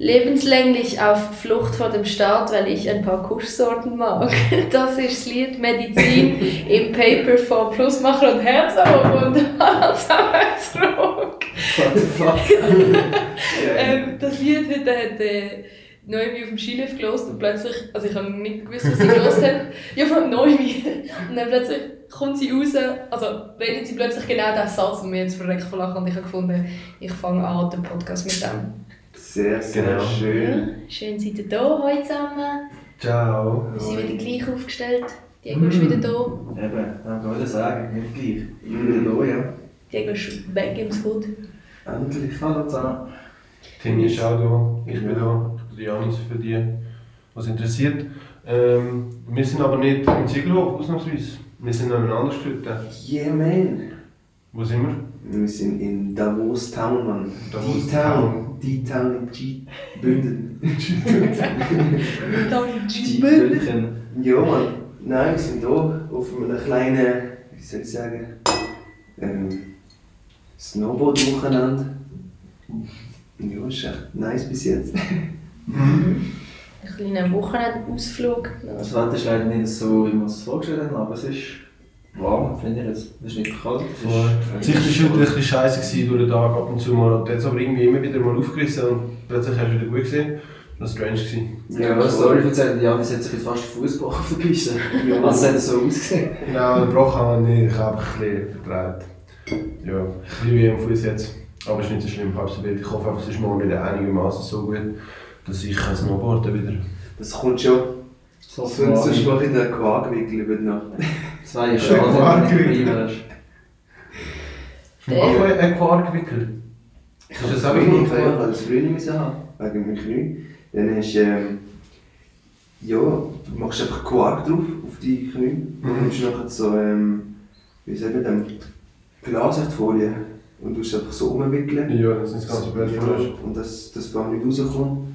Lebenslänglich auf Flucht vor dem Staat, weil ich ein paar Kuschsorten mag. Das ist das Lied Medizin im Paper von Plusmacher und Herzog und Herzog. What the fuck? ähm, das Lied hat, hat äh, Noemi auf dem Skilift gelost und plötzlich, also ich habe nicht gewusst, was sie gelost hat, ja von Noemi. Und dann plötzlich kommt sie raus, also redet sie plötzlich genau diesen Satz und mir jetzt verreckt von Lachen und ich habe gefunden, ich fange an den Podcast mit dem. Sehr, sehr Genau. schön. Schön seid ihr da heute zusammen. Ciao. Wir sind wieder gleich aufgestellt. Diego ist wieder da. Eben, dann kann ich das sagen, nicht gleich. Ich bin wieder da, ja. Diego ist weg im Hood. Endlich. Hallo zusammen. Timmy ist auch da, ich bin da, ich bin der Janis für die, was interessiert. Ähm, wir sind aber nicht im Ziegelhof, ausnahmsweise. Wir sind an einem anderen Stück. Yeah, man. Wo sind wir? Wir sind in Davos Town, Mann. Davos Die Town. Die Town in G Bünden. Die Böllchen. ja, Mann. Nein, wir sind hier auf einem kleinen, wie soll ich sagen, ähm, Snowboard-Wochenende. Ja, ist echt nice bis jetzt. Ein kleiner Wochenendausflug. Das Wetter ist leider nicht so, wie wir es vorgestellt haben, aber es ist warm, finde ich jetzt. Es ist nicht kalt. Es Sicht war heute ein bisschen scheiße gewesen durch den Tag ab und zu mal. Und jetzt aber irgendwie immer wieder mal aufgerissen und plötzlich hast du wieder gut gesehen. Das war strange. Gewesen. Ja, was Story erzählt, Janis hat sich jetzt fast den Fuß gebrochen auf der Piste. Ja. Also hat er so ausgesehen. Genau, den Bruch habe ich, ich habe einfach ein bisschen vertreibt. Ja, ein bisschen wie am Fuß jetzt. Aber es ist nicht so schlimm, halb so wild. Ich hoffe einfach, es ist morgen wieder einigermaßen so gut, dass ich kann Snowboarden wieder. Das kommt schon. So Sonst mache ich den Quarkwickel über die Nacht. Zwei dabei wärst. Der- Auch ein ein Quarkwickel. Ich habe das das auch nicht ich habe das früher nicht müssen haben, wegen meinem Knie. Dann hast du, ähm, ja, du machst einfach Quark drauf, auf die Knie. Dann Mhm. nimmst du nachher so, ähm, wie sagen wir, Klarsichtfolie und du einfach so umwickeln. Ja, das ist ganz blöd von und dass das gar nicht rauskommt.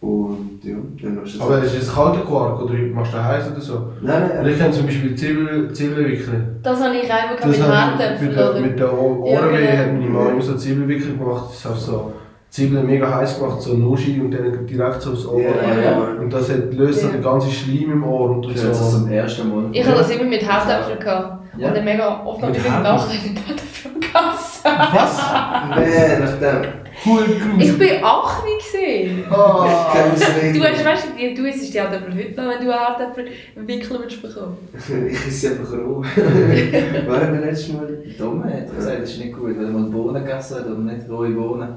Und ja, dann machst du das. Aber ist es ein kalter Quark oder machst du den heiß oder so? Nein, nein, ich kann zum Beispiel Zwiebeln, Zwiebeln wickeln. Das habe ich einmal Das mit habe ich der, oder? mit der Ohr- Ja, Ohrenweh genau. hat meine Mama immer so Zwiebelwickel gemacht. Das hat so Zwiebeln mega heiß gemacht, so Noschi und dann direkt so aufs Ohr. Ja, ja, ja. Und das hat, löst so den ganzen Schleim im Ohr und Ich höre das so. zum ersten Mal. Ich habe das immer mit Handäpfeln gehabt. Ja. Und dann mega oft noch Mit mit Handäpfeln? Nacht mit Handäpfeln gegessen. Was? nein, nach Cool Ich bin acht gesehen. Oh. Du hast, weißt du, du isst die Handäpfel heute noch, wenn du Handäpfel wickeln willst bekommen. Ich esse einfach roh. War wir letztes Mal? Dumme hat gesagt, das ist nicht gut, weil man Bohnen gegessen hat oder nicht rohe Bohnen.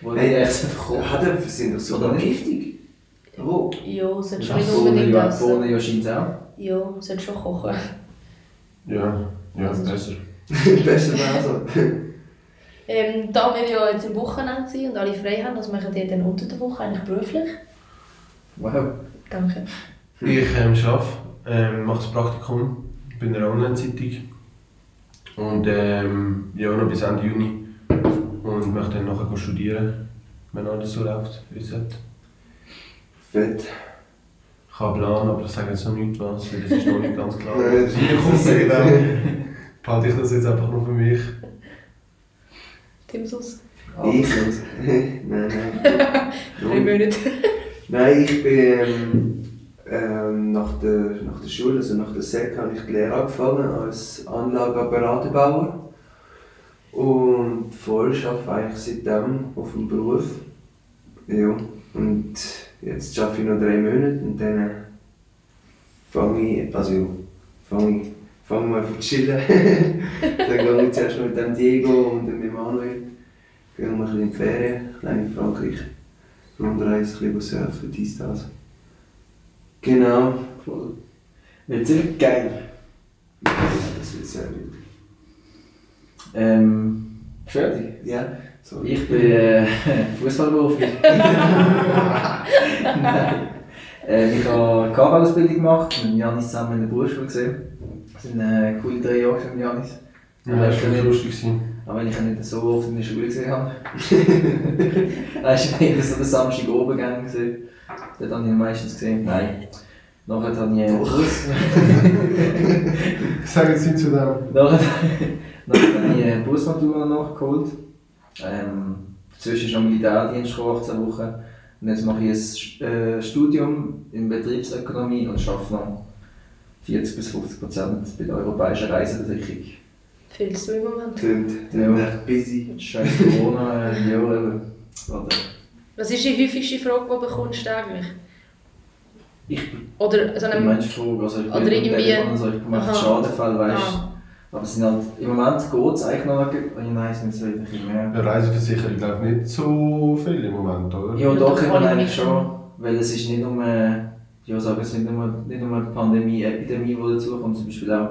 Wo Hey, die echt einfach kochen. Handäpfel sind doch nicht? giftig. Roh. Ja, sollte schon nicht Bohnen unbedingt ja, essen. Bohnen ja scheint auch. Ja, sollte schon kochen. Ja, ja, Also- besser. Besser wäre so. Ähm, da wir ja jetzt am Wochenende sind und alle frei haben, das machen die dann unter der Woche eigentlich beruflich. Wow. Danke. Ich ähm, arbeite, ähm, mache das Praktikum bei einer Online-Zeitung. Und ähm, ja, noch bis Ende Juni. Und möchte dann nachher studieren, wenn alles so läuft, wie es. Fett. Ich habe einen Plan, aber ich sage jetzt noch nicht was, weil das ist noch nicht ganz klar. Nein, das ist Ich komme dann behalte ich das jetzt einfach nur für mich. Timsus. Ich sonst. Nein, nein. Drei Monate. Nein, ich bin ähm, ähm, nach, der, nach der Schule, also nach der SEC, habe ich die Lehre angefangen als Anlageapparaterbauer. Und voll arbeite eigentlich seitdem auf dem Beruf. Ja, und jetzt arbeite ich noch drei Monate und dann fange ich, also fange ich, fange mal an zu chillen. dann gehe ich zuerst mit dem Diego und dem Emanuel. Gehen wir ein bisschen in die Ferien, klein in Frankreich. Rundreise, ein bisschen surfen, dies, das. Genau. Cool. Wird ziemlich geil. Ja, das wird sehr gut. Ähm, fertig. Ja, so. Ich bin äh, Fußballprofi. Nein. Äh, ich habe eine KV-Ausbildung gemacht, mit Janis zusammen in der Berufsschule gesehen. Das sind äh, coole drei Jahre mit Janis. Ja, das war schon lustig. gewesen. Auch wenn ich ihn nicht so oft in der Schule gesehen habe. Weißt du, ich habe so den Samstag oben gegangen gesehen. Dort habe ich ihn meistens gesehen. Nein. Nachher habe ich einen Bus. Ich sage jetzt nicht zu dem. Nachher, nachher habe ich eine Busmatur noch nachgeholt. Ähm, dazwischen noch Militärdienst gekommen, 18 Wochen. Und jetzt mache ich ein äh, Studium in Betriebsökonomie und arbeite noch 40 bis 50 Prozent bei der Europäischen Reiseversicherung. Viel zu im Moment. Tönt, Ja. tönt echt busy. Scheiß Corona, äh, ja, eben. Oder Was ist die häufigste Frage, die du bekommst eigentlich? ich Oder so bin einem... Mensch Frage, also ich bin Oder irgendwie- Telefon und so, ich mache Aha. Schadenfall, weißt du. Ah, Aber es sind halt, im Moment geht es eigentlich noch, oh, nein, es sind so ein bisschen mehr. Eine Reiseversicherung läuft nicht so viel im Moment, oder? Ja, Ja, doch, ich meine ich eigentlich schon. Weil es ist nicht nur, äh, ja, sagen es nicht nur, nicht nur die Pandemie, Epidemie, die dazukommt. Zum Beispiel auch,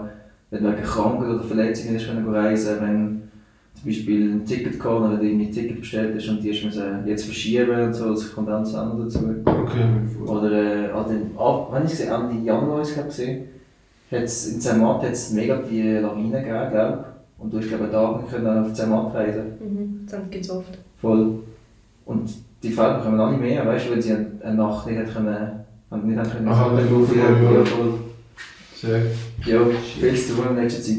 wenn du wegen Krankheit oder Verletzungen nicht können reisen wenn zum Beispiel ein Ticket kam oder irgendwie ein Ticket bestellt hast und die hast müssen jetzt verschieben und so, das kommt dann auch noch dazu. Okay. Oder äh, an den, ab, wenn ich gesehen, Ende Januar ist es gesehen, hat's in Zermatt hat's mega die Lawinen gegeben, glaube Und du hast glaube ich einen Tag nicht können auf Zermatt reisen mhm. Das gibt es oft. Voll. Und die Fälle kommen alle mehr, weißt du, weil sie eine Nacht nicht können, haben nicht können. Aha, ja, ja. ja, voll. Sehr. Ja, viel zu tun in letzter Zeit.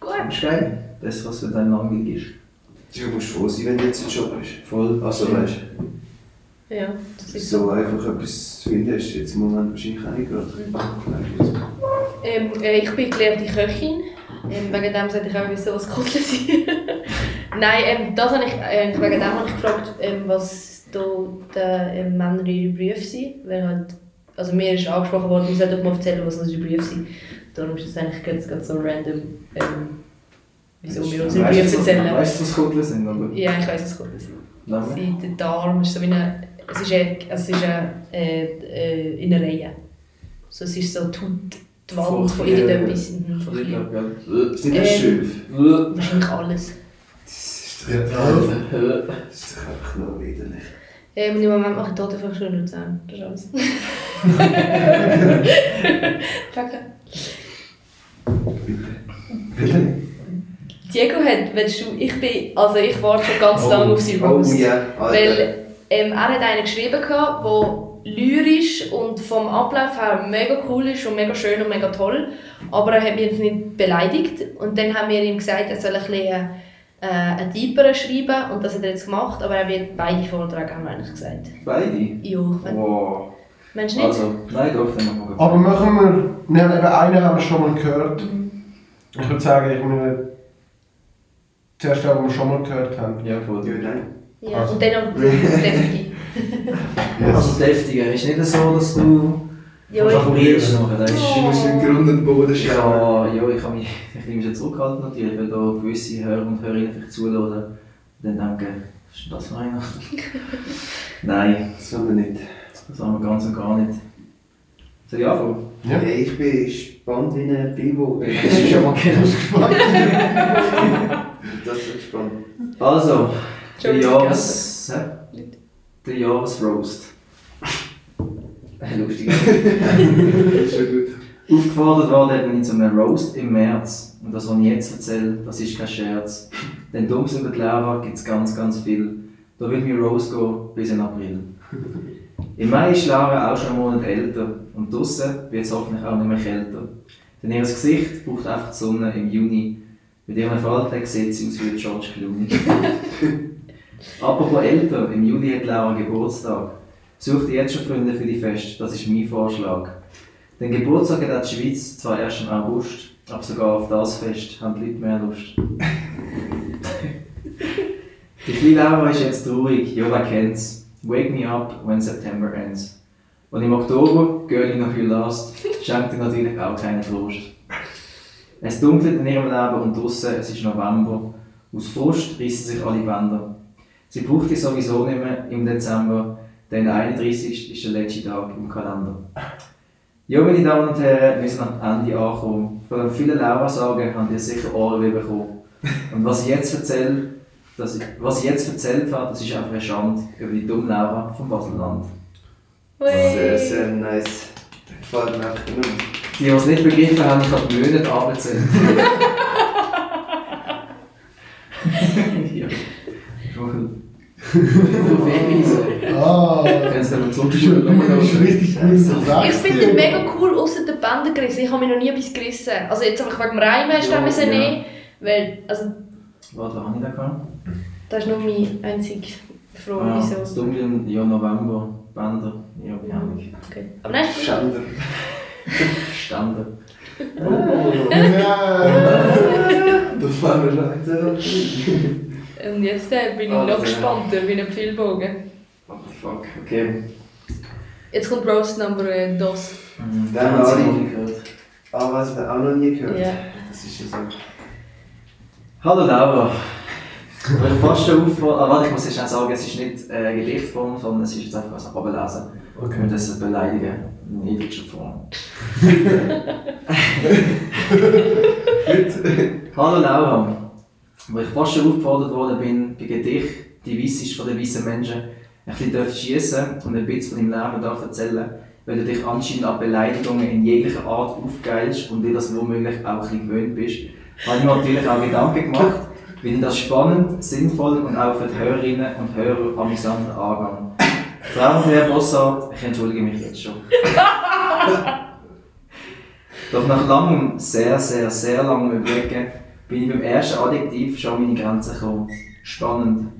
Gut. Das ist geil. Das, was für dein langweilig ist. Du musst froh sein, wenn du jetzt einen Job hast. Voll. Also weißt Ja, das ist so. so einfach etwas zu finden ist jetzt im Moment wahrscheinlich auch nicht gerade. Ähm, äh, ich bin gelernte Köchin. Ähm, wegen dem sollte ich auch wissen, was Kochen sind. Nein, ähm, das habe ich, äh, wegen dem habe ich gefragt, ähm, was da die ähm, Männer ihre Berufe sind. Weil halt, also mir ist angesprochen worden, ich sollte mal erzählen, was unsere Berufe sind. Darum ist das eigentlich ganz, ganz so random, ähm, wieso wir unsere Berufe was- erzählen. Weißt du, was Kotler sind? Oder? Ja, ich weiß, was Kochen sind. Sie, der Darm ist so wie eine, es ist eine, es ist eine, äh, äh, in einer Reihe. So, es ist so die, Haut, die Wand Von irgendetwas. Gell? Ist nicht das Ähm, Schiff? Äh. Wahrscheinlich alles. Das ist. Äh. doch einfach noch widerlich. Ähm, und Im Moment mache ich schon Luzern. Das ist alles. Danke. Bitte? Diego hat, willst du, ich bin, also ich warte schon ganz Oh, lange auf seinen Oh Roast. ja, Alter. Weil ähm, er hat einen geschrieben, gehabt, der lyrisch und vom Ablauf her mega cool ist und mega schön und mega toll. Aber er hat mich jetzt nicht beleidigt. Und dann haben wir ihm gesagt, er soll ein bisschen äh, einen deeperen schreiben. Und das hat er jetzt gemacht. Aber er wird beide Vorträge, haben wir eigentlich gesagt. Beide? Ja, wenn, Wow. meinst du nicht? Also, nein, doch, dann machen wir Aber machen wir. Wir haben eben einen haben wir schon mal gehört. Mhm. Ich würde sagen, ich meine. Zuerst den, den wir schon mal gehört haben. Ja, voll. Ja, nein. Ja, und dann noch deftig. Also deftiger, ist nicht so, dass du Ja, ich, nachher, das ist... Du musst im Grund und Boden schauen. Ja, ja, ich habe mich ein bisschen zurückgehalten natürlich, weil da gewisse Hörer und Hörerinnen vielleicht zuhören und dann denken, was ist denn das für einer? Nein, Das wollen wir nicht. das haben wir ganz und gar nicht. Soll ich anfangen? Ja. Ja. Ich bin gespannt wie ein Bibo. Das ist schon mal genau. Das ist gespannt. Also, der Jahres... hä? Der Jahresroast. Äh, Lustig. Aufgefordert worden hat man zu einem Roast im März. Und das, was ich jetzt erzähle, das ist kein Scherz. Denn Dumms über die Lehrer gibt es ganz, ganz viel. Da wird mein Roast gehen bis in April. Im Mai ist Lara auch schon einen Monat älter und draussen wird es hoffentlich auch nicht mehr kälter. Denn ihr Gesicht braucht einfach die Sonne im Juni. Mit ihrem Faltag sieht sie aus wie George Clooney. Apropos älter, im Juli hat Laura Geburtstag. Such dir jetzt schon Freunde für die Fest, das ist mein Vorschlag. Den Geburtstag hat die Schweiz zwar erst im August, aber sogar auf das Fest haben die Leute mehr Lust. die kleine ist jetzt traurig, wer kennt's. Wake me up when September ends. Und im Oktober, Girlie noch viel last, schenkt ihr natürlich auch keinen Trost. Es dunkelt in ihrem Leben und draussen, es ist November. Aus Frust rissen sich alle Bänder. Sie braucht dich sowieso nicht mehr im Dezember, denn der 31. ist der letzte Tag im Kalender. Ja, meine Damen und Herren, wir sind am Ende angekommen. Von den vielen Laura-Sagen habt ihr sicher Ohren bekommen. Und was ich jetzt erzähle, das, was ich jetzt erzählt habe, das ist einfach eine Schande über die dumme Laura vom Baselland. Sehr, sehr nice. Gefällt mir einfach genug. Die, die es nicht begriffen haben, ich habe Monate abgezählt. ja. Voll. Ah, Kannst du aber das ist, zurückspulen? das ist richtig gesagt. Ich finde ihn mega cool, außer der Bänder gerissen. Ich habe mich noch nie etwas gerissen. Also jetzt einfach wegen dem Reimen hast du Ja, ja, müssen ja. nehmen. Weil, also, Warte, was habe ich da gehabt? das ist nur mein einziger Froh, Ah, wieso. das Dunkel, ja, November, Bänder, ja, keine Ahnung. Okay. Aber nein, ist gut. Schänder. Ständer. Das war mir schon. Und jetzt äh, bin ich Ah, noch ja. gespannter wie ein Pfeilbogen. What the fuck, okay. Jetzt kommt Roast Number äh, DOS. Mhm, Den habe ich. noch nie gehört. Ah, was wir auch noch nie gehört. Ja. Das ist ja so. Hallo Laura. Ich bin fast schon auffallen. Ah, warte, ich muss jetzt schnell sagen, es ist nicht äh, Gedichtform, sondern es ist jetzt einfach ein Ablesen. Und Okay. das ist Beleidigen in niedrigscher Form. Hallo Laura. Wo ich fast schon aufgefordert worden bin, bei Gedicht, die weiss ist von den weißen Menschen, ein bisschen schießen und ein bisschen von deinem Leben darf erzählen, weil du dich anscheinend an Beleidigungen in jeglicher Art aufgeilst und dir das womöglich auch ein bisschen gewöhnt bist, habe ich mir natürlich auch Gedanken gemacht, wie ich das spannend, sinnvoll und auch für die Hörerinnen und Hörer amüsant angehe. Frau und Herr Bossart, ich entschuldige mich jetzt schon. Doch nach langem, sehr, sehr, sehr langem Überlegen bin ich beim ersten Adjektiv schon an meine Grenzen gekommen. Spannend.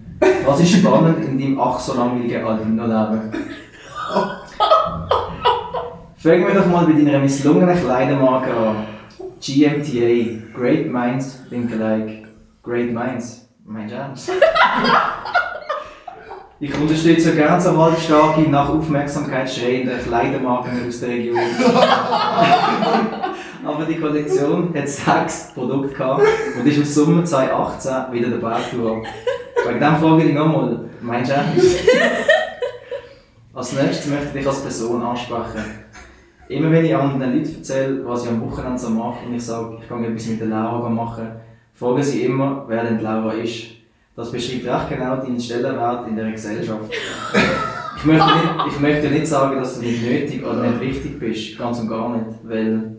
Was ist spannend in deinem ach so langweiligen Albino-Leben? Fangen wir doch mal bei deiner misslungenen Kleidermarke an. GMTA, Great Minds think alike. Great Minds, mein Ernst? Ich unterstütze gerne so halbstarke, nach Aufmerksamkeit schreiende Kleidermarken aus der Region. Aber die Kollektion hat sechs Produkte gehabt und ist im Sommer 2018 wieder dabei geworden. Wegen dem frage ich nochmal, meinst du ernst? Als nächstes möchte ich dich als Person ansprechen. Immer wenn ich anderen Leuten erzähle, was ich am Wochenende so mache und ich sage, ich gehe etwas mit der Laura machen, fragen sie immer, wer denn Laura ist. Das beschreibt recht genau deinen Stellenwert in der Gesellschaft. Ich möchte, nicht, ich möchte nicht sagen, dass du nicht nötig oder nicht wichtig bist, ganz und gar nicht, weil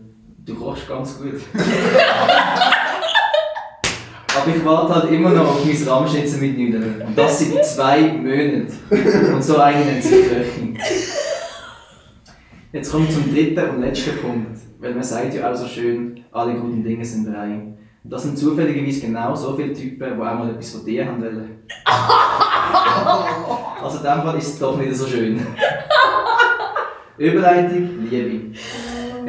du kochst ganz gut. Aber ich warte halt immer noch auf mein Rahmschnitzel mit Nudeln. Und das seit zwei Monaten. Und so eine nennt sich Köchin. Jetzt wir zum dritten und letzten Punkt. Weil man sagt ja auch so schön, alle guten Dinge sind drei. Und das sind zufälligerweise genau so viele Typen, die auch mal etwas von dir haben wollen. Also in dem Fall ist es doch nicht so schön. Überleitung, Liebe.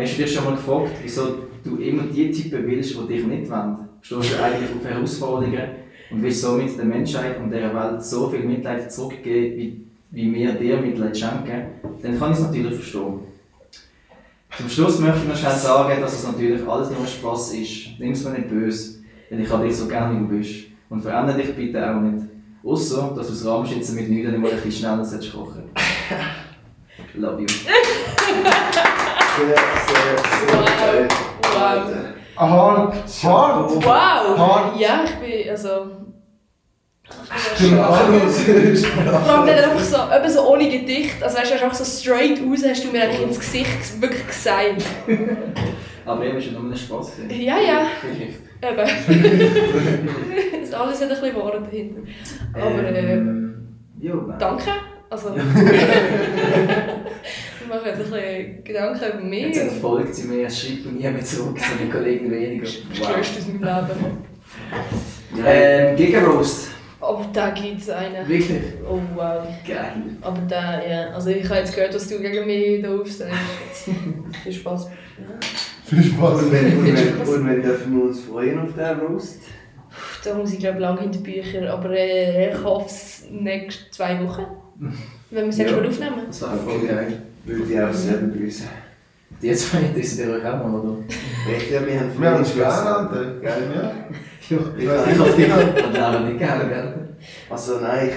Hast du dich schon mal gefragt, wieso du immer die Typen willst, die dich nicht wollen? Stehst du eigentlich auf Herausforderungen und willst somit der Menschheit und der Welt so viel Mitleid zurückgeben, wie, wie wir dir Mitleid schenken? Dann kann ich es natürlich verstehen. Zum Schluss möchte ich noch schnell sagen, dass es natürlich alles nur Spass ist. Nimm es mir nicht böse, denn ich habe dich so gerne, wie du bist. Und verändere dich bitte auch nicht. Außer, dass du das Rahmenschützen mit Nudeln mal ein bisschen schneller kochen Love you. Sehr, sehr, sehr Wow. Wow. Hart, hart. Wow! Hart. Ja, ich bin, also... Stimmt alles. Vor allem dann einfach so, eben so ohne Gedicht, also weißt du, einfach so straight raus hast du mir eigentlich ins Gesicht wirklich gesagt. Aber eben schon nur ein Spass. Ja, ja, eben. das alles hat ein bisschen Worte dahinter. Aber äh, Ähm, ja, nein. danke. Also... ich mache jetzt ein bisschen Gedanken über mich. Jetzt entfolgt sie mir, es schreibt mir nie mehr zurück, seine Kollegen weniger. das Größte aus meinem Leben. Ähm, Gigaroast. Aber da gibt es einen. Wirklich? Oh wow. Geil. Aber da, ja. Also ich habe jetzt gehört, was du gegen mich da aufstehst. Viel Spaß. Viel Spaß. Und wenn, und, wenn, und wenn dürfen wir uns freuen auf den Roast? Da muss ich glaube lange hinter Bücher, aber äh, ich hoffe es nächste zwei Wochen. Wenn wir es nächstes Ja. Mal aufnehmen. Das war voll geil. Würde ich auch sehr begrüßen. Die zwei interessiert euch auch mal, oder? Echt, ja, wir haben Wir haben uns Alter. Gell? Ja. Ja, Ich ich hoffe, die hat Laura nicht gerne, gell? Also nein, ich,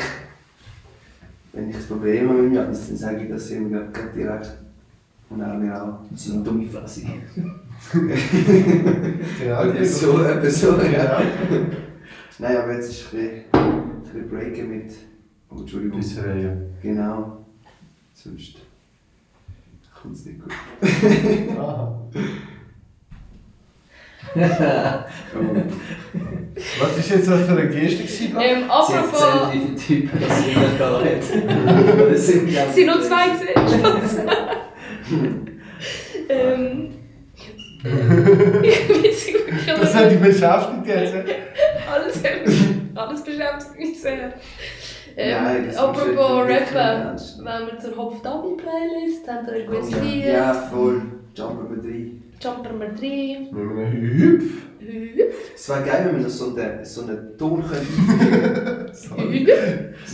wenn ich ein Problem habe mit mir, dann sage ich das ihm gerade gerade direkt. Und er mir auch. Das sind dumme Fresse. Genau. Etwas so, etwas so, ja. Ja. Nein, aber jetzt ist ein bisschen, ein bisschen breaken mit. Oh, Entschuldigung. Bisher, Genau. Sonst es nicht gut. Was ist jetzt das für eine Geste? Ähm, apropos. wie viele Typen das nicht da hat. Das sind glaub Es sind nur zwei gesehen. ähm. nicht, Das hat dich beschäftigt jetzt. alles, alles beschäftigt mich sehr. Ähm, Nein, apropos Rappen, wenn wir zur Hopf-Dummy-Playlist haben, wir eine gewisse Oh Lieder. Ja, voll. Jumper mit drei. Jumper Nummer 3. Mit einem Hüpf. Es wäre geil, wenn wir das so einen so einen Ton können.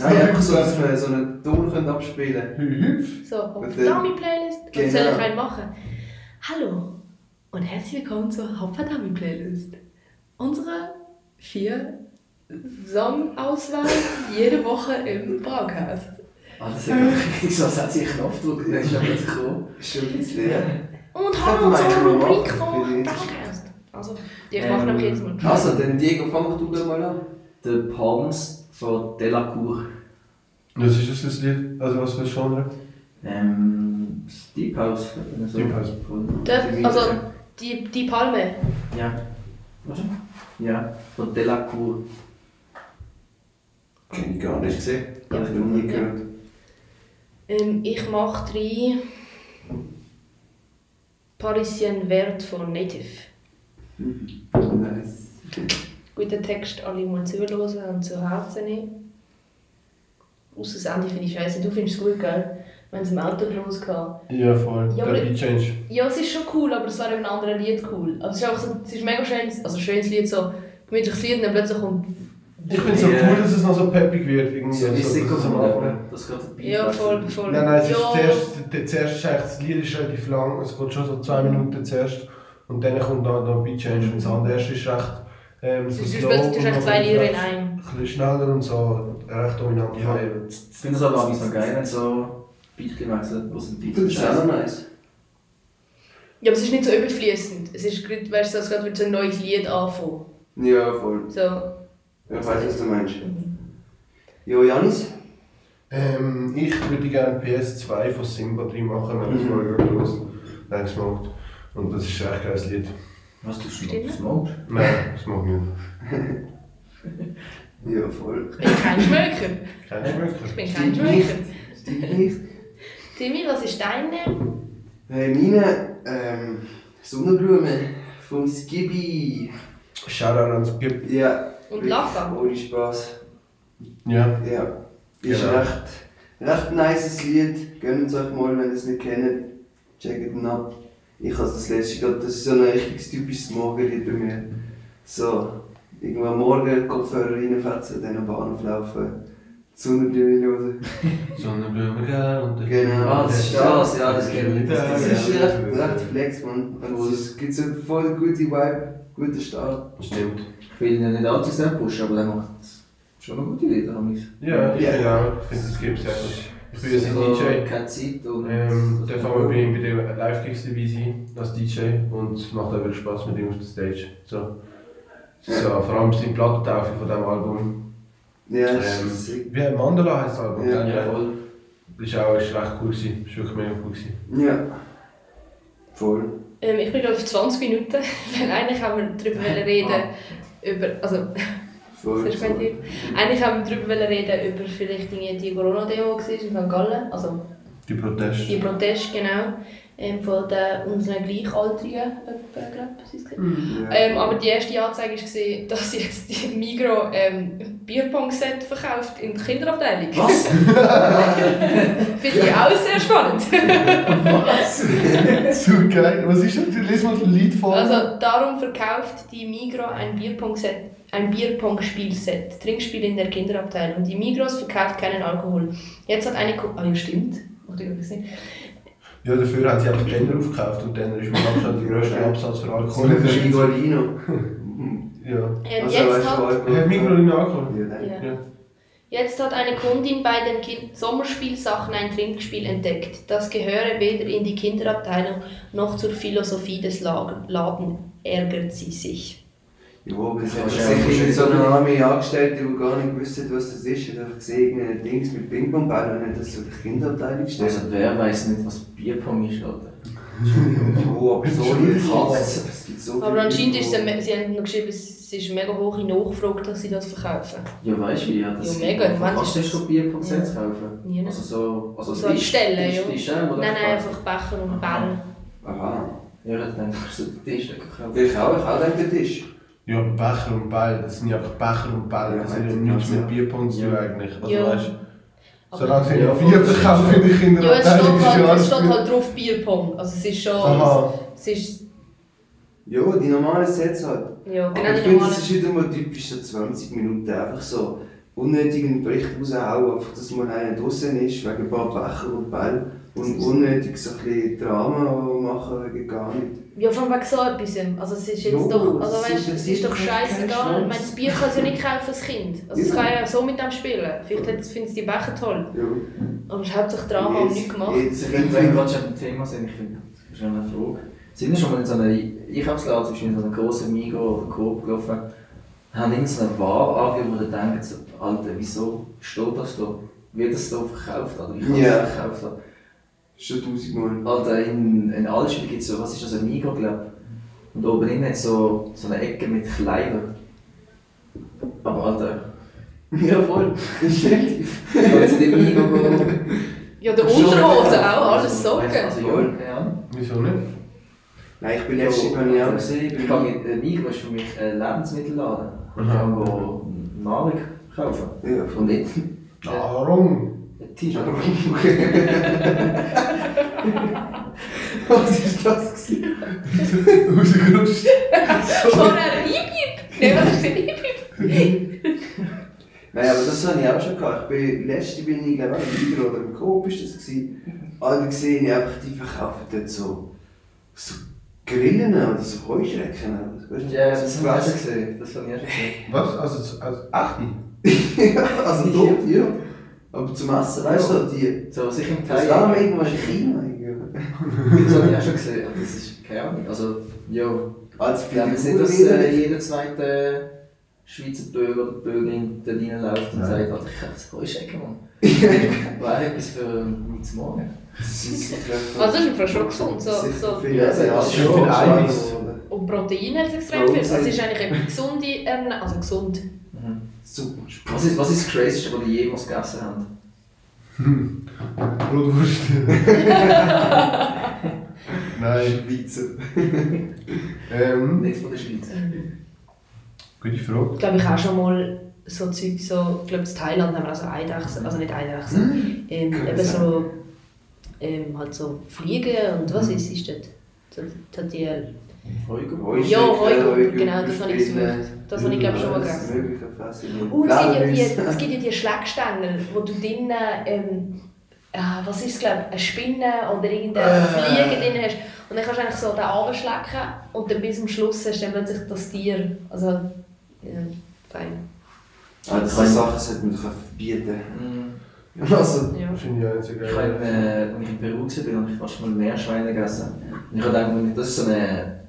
Nein, einfach so, dass wir so einen Ton können abspielen Hüpf. So, Und dann- Hopf-Dummy-Playlist. Was Genau. soll ich rein machen? Hallo und herzlich willkommen zur Hopf-Dummy-Playlist. Unsere vier Songauswahl jede Woche im Podcast. Ah, das ist ja richtig so, als hätte sie einen Knopfdruck, der ist ja plötzlich gekommen. Ist schon ein bisschen, ja. Und hallo zur Rubrik von. Podcast. Also, die ich Ähm, mache nämlich jetzt mal. Also, dann Diego, fang du doch mal an. The Palms von Delacour. Was ist das für ein Lied? Also was für ein Genre? Ähm, Deep House. oder so. Deep House. Dort, also, die, die Palme. Ja. Was? Ja, von Delacour. Kenn ich gar nicht gesehen. Ja. Habe ich noch nie gehört. Ähm, ich mache drei Parisien Wert von Native. Nice. Guten Text alle mal zuhören und zu Herzen nehmen. Ausser das Ende finde ich scheiße. Du findest es gut, gell? Wenn es im Auto losgeht. Ja, voll. Ja, der Change. Ja, es ist schon cool, aber es wäre in einem anderen Lied cool. Also es ist einfach so, es ist mega schön, also ein schönes Lied, so gemütliches Lied und dann plötzlich kommt... Ich finde es so cool, dass es noch so peppig wird. Irgendwie So wie so, es am. Das geht Ja, voll, voll. Nein, nein, es ist zuerst, der, zuerst ist eigentlich, das Lied ist relativ lang, es geht schon so zwei Minuten zuerst und dann kommt dann noch ein Beat Change und das andere ist recht ähm, so Du slow spielst, du hast zwei Lieder in einem. Ein bisschen schneller und so, recht dominant. Ja, ich finde es aber auch so geil, wenn so Beat wechselt, wo es ein Beat Das ist auch noch nice. Ja, aber es ist nicht so überfließend. Es ist gerade, weißt du, als wird so ein neues Lied anfangen. Ja, voll. So. Ich weiß, was du meinst. Jo, Janis? Ähm, ich würde gerne PS2 von Simba 3 machen, wenn ich vorher gehört Nein, gesmoked. Und das ist ein echt geiles Lied. Was du Stimmt. smoked? Nein, das mag ich nicht. Ja, voll. Ich bin kein Schmöker. Kein Schmecker. Ich bin kein Schmöker. Stimmt nicht. Timmy, was ist deine? Hey, meine ähm, Sonnenblume vom Skibi. Shoutout an Skip. Ja. Und Lava? Ohne Spaß. Ja. Ja. Ist Genau. recht, recht nices Lied. Gönnt es euch mal, wenn ihr es nicht kennt. Checkt ihn ab. Ich habe das letzte gerade, das ist so ein richtig typisches Morgenlied bei mir. So, irgendwann Morgen Kopfhörer reinfetzen, dann am Bahnhof laufen, die Sonnenblume hören. Sonnenblume, gell? Und Genau. Ah, das ist das, ja, das kenne ich. Das Das ist ist recht, recht flex, man. Und es gibt so voll gute Vibe, guter Start. Stimmt. Ich will ihn ja nicht allzu sehr pushen, aber der macht schon eine gute Lieder, habe ich. Ja, ich finde auch. Ich finde, es gibt sehr gut. Ich bin jetzt ein DJ. Keine Zeit und... Ähm, dann fangen wir bei ihm bei den Live-Gigs dabei sein, als DJ und es macht auch wirklich Spaß mit ihm auf der Stage. So. So, vor allem seine Plattentaufe von diesem Album. Ja, Ähm, ist sick. Wie Mandala heisst das Album, Ja, gell? Ja, voll. Das war auch ist recht cool. Gewesen. Das war wirklich mega cool. Gewesen. Ja. Voll. Ähm, ich bin gerade auf 20 Minuten, weil eigentlich haben wir darüber reden, über, also ist Tipp. Eigentlich haben wir darüber reden, über vielleicht die, die Corona-Demo in St. Gallen. Also Die Proteste. die Proteste, genau. Ähm, von den, unseren Gleichaltrigen, etwa, ich, sie gesehen. Ja. Ähm, aber die erste Anzeige war, dass jetzt die Migro ähm, Bierpong-Set verkauft in der Kinderabteilung. Was? Finde ich auch sehr spannend. so geil. Was ist das? Lies mal ein Lied vor. Also darum verkauft die Migro ein Bierpong-Set, ein Bierpong-Spielset, Trinkspiel in der Kinderabteilung. Die Migros verkauft keinen Alkohol. Jetzt hat eine Ko Ah ja, stimmt. Macht übrigens nicht. Ja, dafür haben sie einfach Denner aufgekauft und Denner ist mit Abstand der grösste Absatz für Alkohol. mit dem Migolino. Ja. Ähm, Also, jetzt, hat, Hat Mikrolin Alkohol? Ja, ja. Jetzt hat eine Kundin bei den kind Sommerspielsachen ein Trinkspiel entdeckt. Das gehöre weder in die Kinderabteilung noch zur Philosophie des Laden. Ärgert sie sich. Ja, aber es Ja, hat ja, sicher so eine nicht. arme Angestellte, die gar nicht wussten, was das ist. Ich habe gesehen, irgendein Dings mit Ping-Pong-Ball und hat das so der Kinderabteilung gestellt. Also wer weiß nicht, was Bierpong ist, Alter. Oh, aber so. Es gibt so Aber anscheinend ist sie, me- sie haben noch geschrieben, es ist mega hohe Nachfrage, dass sie das verkaufen. Ja, weißt du wie? Ja, das Ja, mega. Wann kannst du ist schon Bierpong-Sets kaufen? Nie. Also so... Also So Stellen, ja. Tisch, ja, oder? Nein, nein, einfach Becher und Bälle. Aha. Ja, ich denke, du kannst so den Tisch kaufen. Ich auch, ich auch denke, der Tisch. Ja, aber Becher und Ball, das sind ja einfach Becher und Ball, das hat ja nichts mit ja. Bierpong zu tun Ja. eigentlich. Also Ja. weißt Aber- solange sie Ja, ja, Bier verkaufen in den Kindern, Ja, es steht, halt, es steht halt drauf Bierpong. Also es ist schon. Aha. Es ist. Ja, die normalen Sets halt. Ja, Aber genau ich die finde, es ist wieder mal typisch so 20 Minuten einfach so unnötigen Bericht raushauen, einfach, dass mal einer draußen ist, wegen ein paar Becher und Ball. Und unnötig so ein bisschen Drama machen wegen gar nicht. Ja, vor allem wegen so etwas. Also es ist jetzt Jo, doch, es also weißt, es ist doch scheißegal. Ich meine, das Bier kann es ja nicht kaufen, das Kind. Also es Ja. kann ja so mit dem spielen. Vielleicht hat- findet es die Becher toll. Ja. Aber es ist hauptsächlich Drama und nichts gemacht. Finde, wenn wir gerade schon beim Thema sind, ich finde, das ist eine Frage. Sind wir schon mal in so einer Einkaufsladen, zum Beispiel in so einer grossen Migros oder Coop gelaufen, haben irgend so eine Ware angegeben, wo denkt, so, Alter, wieso steht das da? Wird das da verkauft? Oder wie kann Ja. das verkauft werden? Schon tausendmal. Alter, in, in Allspiel gibt es so, was ist das, ein Migros, glaube Und oben drin hat es so, so eine Ecke mit Kleidern. Aber Alter, Ja, voll. Definitiv. also in dem Migros... Ja, der Unterhose auch, alles Socken. Also, ja, keine Ahnung. Wieso nicht? Nein, ich bin letztens bei mir auch gesehen. Ich kann mit äh, Migros ist für mich ein Lebensmittelladen. Ich kann go Nahrung kaufen. Ja, Und nicht Warum? Ein T-Shirt. Was ist das? gewesen? Rausgerutscht. Vorher Hip Hip! Nein, was ist denn Hip Hip? Nein, aber das habe ich auch schon gehabt. Ich bin, letzte bin ich glaube ich im Migros oder im Coop ist das gewesen. Alle gesehen, ich einfach, die verkaufen dort so, so Grillen oder so Heuschrecken. Weißt du, Ja, so das habe ich auch gesehen. Das habe ich auch schon gesehen. Was? Also, also achte? ja, also dort, ja. Aber zum Essen, weißt du, die. So, was ich im Das Teil. war mir irgendwo in China. ja. Das habe ich auch schon gesehen. Das ist keine Ahnung. Also, ja. Als Ich glaube jetzt nicht, dass äh, jeder zweite Schweizer Bürger oder Bürgerin da reinläuft und Nein. sagt, Alter, ich kaufe das Heuschrecken, Mann. Wäre etwas für mich zu morgen. Also das ist Fall schon gesund. So, so. Ja, das ist schon viel Eiweiß. Und Protein hat es extrem viel. Also es ist eigentlich eine gesunde Ernährung. Also gesund. Super. Was ist, was ist das Crazyste, was ihr jemals gegessen habt? Brotwurst. Nein. Schweizer. Ähm, Nichts von der Schweiz. gute Frage. Ich glaube, ich auch schon mal so Zeug, so, ich glaube, in Thailand haben wir also Eidechsen, also nicht Eidechsen, ähm, Kann eben sein. so, ähm, halt so Fliegen und was ist, ist das? So, so die, Heuschrecken, ja, Heugur, genau, das habe ich gesucht. Das habe ich glaube schon mal gegessen. Und es gibt, ja die, es gibt ja die Schlägstängel, wo du drinnen, ähm, ah, was ist es, glaube eine Spinne oder irgendeine Äh. Fliege drin hast. Und dann kannst du eigentlich so den anschlecken und dann bis zum Schluss hast du dann plötzlich das Tier. Also, ja, fein. Ah, das sind Sachen, sollte man doch verbieten. Mhm. Also, Ja. Finde ich auch nicht so Ich habe, äh, als ich in Peru war, habe ich fast mal Meerschweine gegessen. Und ich habe gedacht, das ist so eine,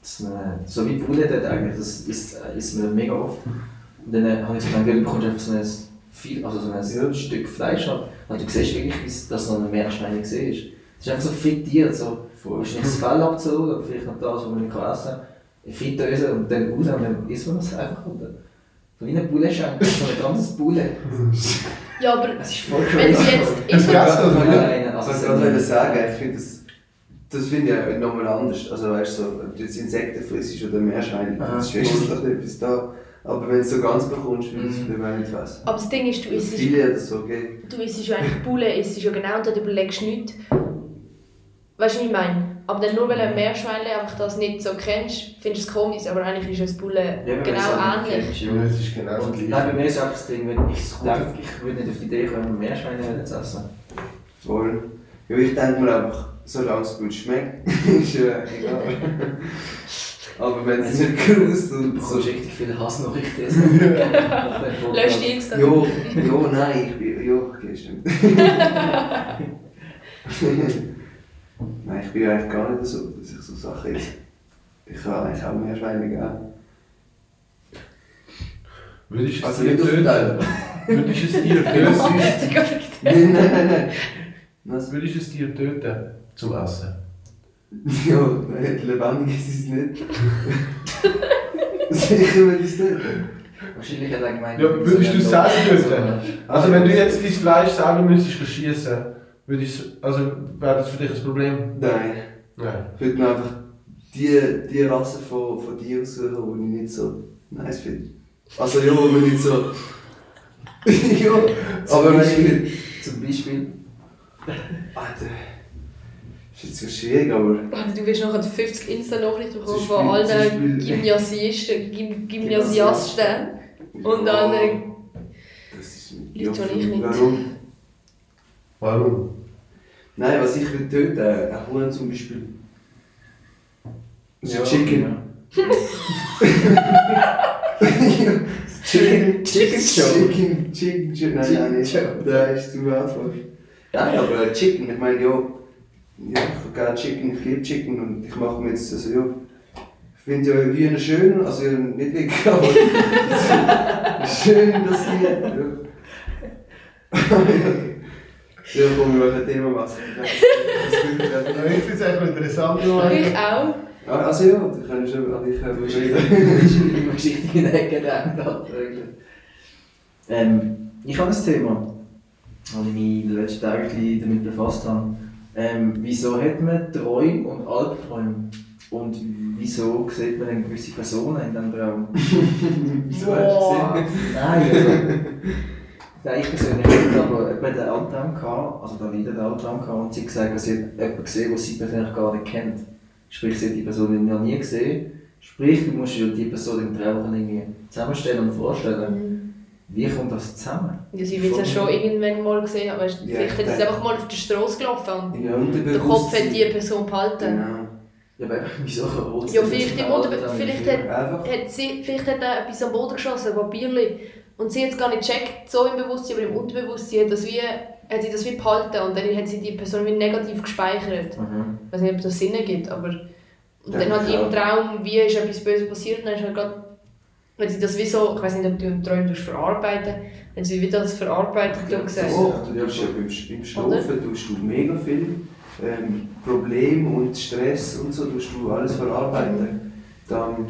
das ist so wie Bulle dort eigentlich, das isst, äh, isst man mega oft. Und dann äh, habe ich so gedacht, du bekommst einfach so ein, viel, also so ein Ja. Stück Fleisch ab. Und du siehst wirklich, es- dass so ein Meerschwein war. Es ist einfach so frittiert, so, du hast nicht das Fell abgezogen, oder vielleicht noch das, was man nicht kann essen kann. Fritteuse und dann raus und dann isst man das einfach. Und dann, so wie eine Bullenschenkel, so ein ganzes Bulle. Ja, aber Das ist voll wenn du crazy. jetzt Hast du was also ich es gerade hat- wollte sagen, ich finde das, das finde ich ja nochmal anders. Also weißt du, so, ob du jetzt Insekten frisst oder Meerschweine, Ah, das ist wenigstens doch bis da. Aber wenn du es so ganz bekommst, will ich es Mhm. auch nicht fressen. aber das Ding ist, du isst, Viele oder so, okay. du isst ja eigentlich Bulle, isst ja genau und überlegst du nichts. Weißt du, was ich meine? Aber dann nur weil ein Meerschwein einfach das nicht so kennst, findest du es komisch, aber eigentlich ist ein Bulle Ja, genau es ähnlich. Ja, es ist genau Und nein, bei mir ist einfach das Ding, wenn ich denke, ich würde nicht auf die Idee kommen, Meerschweine zu essen. Voll. Ja, ich denke mir einfach, solange es gut schmeckt, ist ja egal. Aber wenn es nicht grusst Du und so. bekommst richtig viel Hassnachrichten. Löscht die Insta. Jo, jo, nein, ich bin. Jo, okay, stimmt. nein, ich bin eigentlich gar nicht so, dass ich so Sachen. Ich kann eigentlich auch mehr Schweine geben. Würdest du es Also dir nicht töten? Würdest du es dir töten? Nein, nein, nein, nein. Was? Würdest du es dir töten? Zum Essen? Ja, nein, lebendig ist es nicht. Sicher würde ich es nicht. Wahrscheinlich hat er gemeint, Ja, würdest du es selber töten? Also wenn du jetzt dein Fleisch selber müsstest schießen, würdest du, also wäre das für dich ein Problem? Nein, Nein. ich würde mir einfach die, die Rasse von, von Tieren suchen, die ich nicht so nice finde. Also ja, wo man nicht so... ja, Zum aber wenn ich... Beispiel, zum Beispiel, Alter... Ist jetzt so schwierig, aber... Alter, Du wirst nachher 50 Insta-Nachrichten bekommen von allen Gymnasiisten, Gym Gymnasiasten. Und dann, äh, Das ist... Leute, die ich nicht. Warum? Warum? Nein, was ich will töten, äh, ein Huhn zum Beispiel. Also Chicken. Chicken, Chicken Show. Chicken, Chicken, Chicken. Nein, Chicken nein, nicht. Show. Da ist zu einfach. Nein, aber äh, Chicken, ich meine, ja, ja, ich habe gerne Chicken, ich liebe Chicken und ich mache mir jetzt, also ja, ich finde ja Hühner schön, also ja, nicht wirklich, aber schön, dass sie, ja. Ja, komm, wir machen ein Thema was. Ich finde es echt interessant. ich auch. Ah, Also ja, da können schon, also ich Du habe immer Geschichte in der Ecke gedacht. Ähm, ich habe ein Thema, wo ich mich in den letzten Tagen damit befasst habe. Ähm, wieso hat man Träume und Albträume? Und wieso sieht man eine gewisse Personen in diesem Traum? Wieso hast du gesehen? Nein, also, nein, ich persönlich nicht, aber jemand hat einen Albtraum gehabt, also da wieder einen Albtraum gehabt und sie hat gesagt, sie hat jemanden gesehen, den sie persönlich gar nicht kennt. Sprich, sie hat die Person noch nie gesehen. Sprich, du musst dir die Person im Traum irgendwie zusammenstellen und vorstellen. Wie kommt das zusammen? Ja, sie wird es ja schon irgendwann mal gesehen, aber weißt, Ja, vielleicht hat sie einfach mal auf der Straße gelaufen und In der Kopf hat die Person behalten. Genau. Ja, aber wieso rot? Ja, vielleicht im Unterbe vielleicht hat, hat sie, vielleicht hat er etwas am Boden geschossen, ein. Und sie hat es gar nicht gecheckt, so im Bewusstsein, aber im Unterbewusstsein hat, das wie, hat sie das wie behalten und dann hat sie die Person wie negativ gespeichert. Mhm. Ich weiß nicht, ob das Sinn ergibt, aber... Und dann hat ich im. Traum, wie ist etwas Böses passiert, und dann ist halt grad, wenn sie das wie so, ich weiß nicht, ob du im tust verarbeiten, wenn sie wie das verarbeitet und gesagt. Doch, du tust ja beim, beim Schlafen tust du mega viel ähm, Probleme und Stress und so tust du alles verarbeiten. Dann,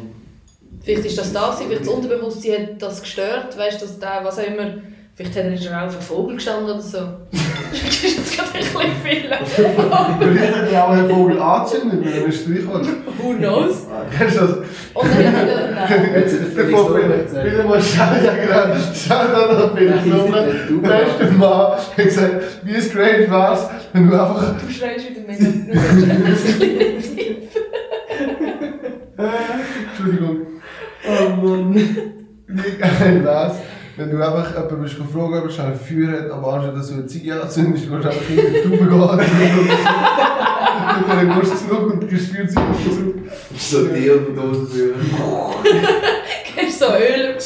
Vielleicht ist das da, vielleicht das Unterbewusstsein hat das gestört, weißt du, dass der, was auch immer, vielleicht hat er schon auf einen Vogel gestanden oder so. das ist jetzt gerade ein bisschen viel. Vielleicht hat ja auch einen Vogel angezündet mit einem Strichwort. Who knows? Kennst du das? Und dann hat er nein. Jetzt hat er Der Felix Vogel, Lobrecht gesagt. wieder mal schauen, ja genau, schau da noch Felix Nein, Lobrecht. du Der erste Mann hat gesagt, wie strange wär's, wenn du einfach... Du schreist wieder mega. Du hast ein kleiner Tipp. Entschuldigung. Oh Mann. Wie geil wär's, wenn du einfach jemanden bist gefragt, ob er schon ein Feuer hat, aber anstatt dass du eine Ziege anzündest, gehst du einfach in die Tube gehen. Und dann gehst du zurück und gehst Feuer zurück. so Deodose für Kennst du so Öl?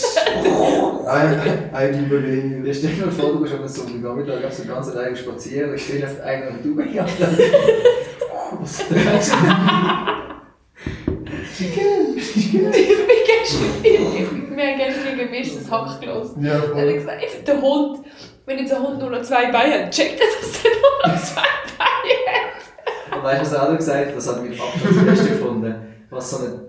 ein, ein Überlegen. Ja, stell dir mal vor, du bist am Sonntagnachmittag auf so ganz alleine spazieren, da steht auf einer und du bist Was ist das? Wir haben gestern gemischtes Hack gelesen. Ja, Er hat voll. gesagt, der Hund, wenn jetzt ein Hund nur noch zwei Beine hat, checkt er, dass er nur noch zwei Beine hat. Und weißt du, was er auch noch gesagt hat? Das hat mich absolut das Beste gefunden. Was so ein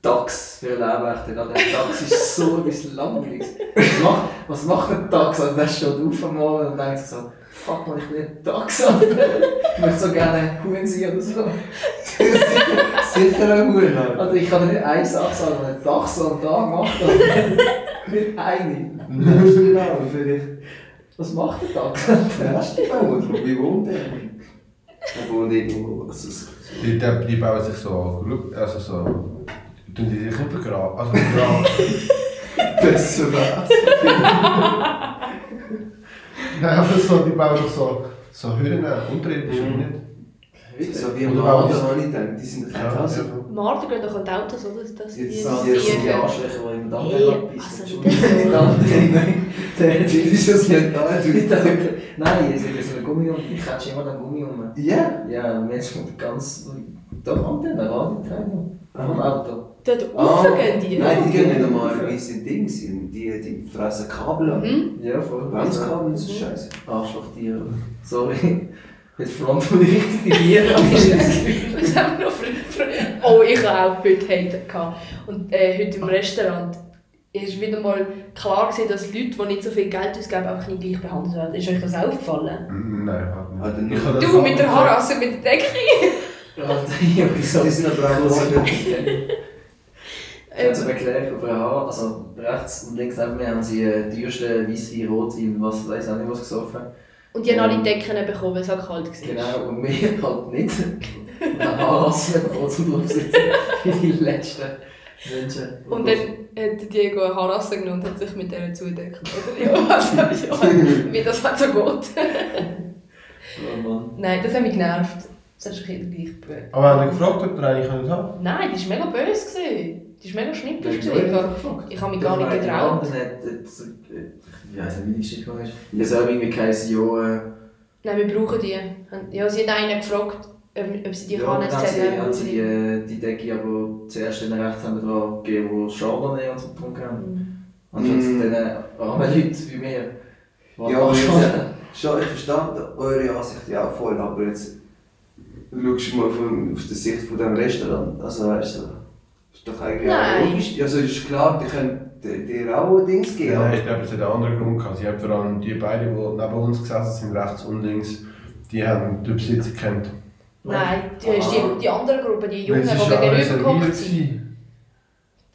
Dachs für ein Lehrwächter hat. Der Dachs ist so etwas Langweiliges. Was macht, was macht ein Dachs? Also der steht auf einmal und denkt sich so, fuck man, ich bin ein Dachs, Alter. Ich möchte so gerne Huhn sein oder so. Sicher ein Huhn. Also ich kann nicht eine Sache sagen, wenn ein Dachs so am Tag macht. aber Nicht eine. Genau, vielleicht. Was macht der Dachs? Der erste Bauer, wie wohnt er? Er wohnt irgendwo. Also, so- Die, die, die bauen sich so, also so, tun die sich nicht vergraben, also vergraben. Besser wär's. Nein, aber so, die bauen doch so, so Höhlen unterirdisch, Mhm. nicht? So wie im auch Auto das- habe ich gedacht, die sind doch Ja, krass. ja. Marder gehen doch an die Autos, oder? Das sind die. Arschlöcher, die im Dach Hey, abbissen. also Entschuldigung, das- ist das nicht da, du. Nein, es ist so ein Gummi um. Ich catch immer den Gummi um. Ja? Ja, und jetzt kommt ganz. Doch, Antenne, Radioträger. Vom Auto. Dort Ah, rauf gehen die. Nein, die gehen nicht normalerweise in Dings. Die, die fressen Kabel an. Mhm. Ja, voll. Bremskabel, das ist scheiße. Arschlochtiere. Sorry. Jetzt front die richtige Tiere. Das haben wir noch. Oh, ich habe auch heute Hater gehabt. Und äh, heute im Restaurant ist wieder mal klar gewesen, dass Leute, die nicht so viel Geld ausgeben, einfach nicht gleich behandelt werden. Ist euch das aufgefallen? Nein, Ah, nicht. Ich habe das Du mit der Harasse, mit der Decke. ja, wieso? Die sind aber auch Ich habe zum Erklären auf einer Haar, also rechts und links neben mir haben sie äh, die teuersten Weisswein, Rotwein, was weiß auch nicht was gesoffen. Und die haben alle Ähm, Decken bekommen, weil es auch kalt war. Genau, und wir halt nicht. Haarrassen bekommen zum draufsitzen. Wie die letzten Menschen. Und dann hat Diego eine Haarrasse genommen und hat sich mit der zugedeckt. Oder? Ja, also, ja, wie das halt so geht. Oh Mann. Nein, das hat mich genervt. Das hast du ein gleich böse. Aber haben wir gefragt, ob ihr eine können haben? Nein, die war mega böse. gewesen. Die war mega schnippisch. Ja. Ich habe mich gar nicht getraut. Und dann hat, äh, ich weiß nicht, wie die Geschichte ist. Es hat irgendwie geheißen, ja, äh, Nein, wir brauchen die. Ja, sie hat einen gefragt, ob, ob sie die ja, kann. dann haben sie, haben haben sie die, äh, die Decke aber zuerst dann rechts haben wir dran gegeben, wo Chardonnay und so getrunken haben. Anstatt Mm. den armen Leuten wie mir. Ja, schon, ich verstand eure Ansicht ja auch voll, aber jetzt schaust du mal von, aus der Sicht von diesem Restaurant. Also weißt du, ist doch eigentlich Nein. logisch. Also ist klar, die können dir- auch ein Dings geben. Aber- ich glaube, es hat einen anderen Grund gehabt. Sie haben vor allem die beiden, die neben uns gesessen sind, rechts und links, die haben die Besitzer gekannt. Nein, die, die, die andere Gruppe, die Jungen, die gegenüber gehockt sind.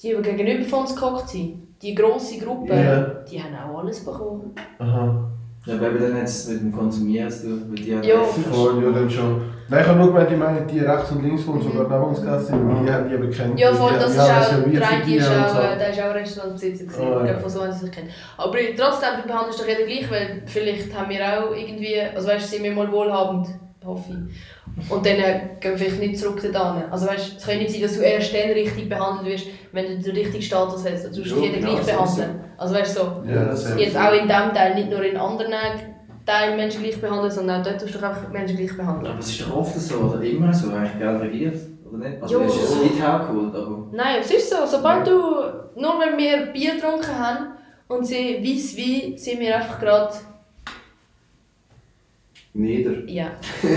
Die, die gegenüber von uns gehockt sind. Die grosse Gruppe, Ja. die haben auch alles bekommen. Aha. Ja, weil dann hat es mit dem Konsumieren zu tun, weil die haben Ja. Ja, dann schon. Nein, ich habe nur gemeint, ich meine, die rechts und links von uns, die Mhm. neben uns gesessen sind, die haben die eben gekannt. Ja, voll, das haben ist ja auch, reserviert der eine ist auch, so. äh, der ist auch Restaurantbesitzer gewesen. Ich ja. von so haben sie sich kennt. Aber trotzdem, du behandelst doch jeden gleich, weil vielleicht haben wir auch irgendwie, also weißt du, sind wir mal wohlhabend, hoffe ich. Und dann äh, gehen wir vielleicht nicht zurück dorthin. Also weißt, es kann nicht sein, dass du erst dann richtig behandelt wirst, wenn du den richtigen Status hast. Du musst Ja, jeden genau, gleich behandeln. Also weißt du, so. Ja, das Jetzt auch in diesem Teil, nicht nur in anderen Teilen Menschen gleich behandeln, sondern auch dort tust du einfach Menschen gleich behandeln. Aber es ist doch oft so, oder immer so, eigentlich Geld regiert, oder nicht? Also Ja. du hast es nicht hergeholt, aber... Nein, es ist so. Sobald du, nur wenn wir Bier getrunken haben und sie weiss wie, sind wir einfach gerade, Nieder. ja.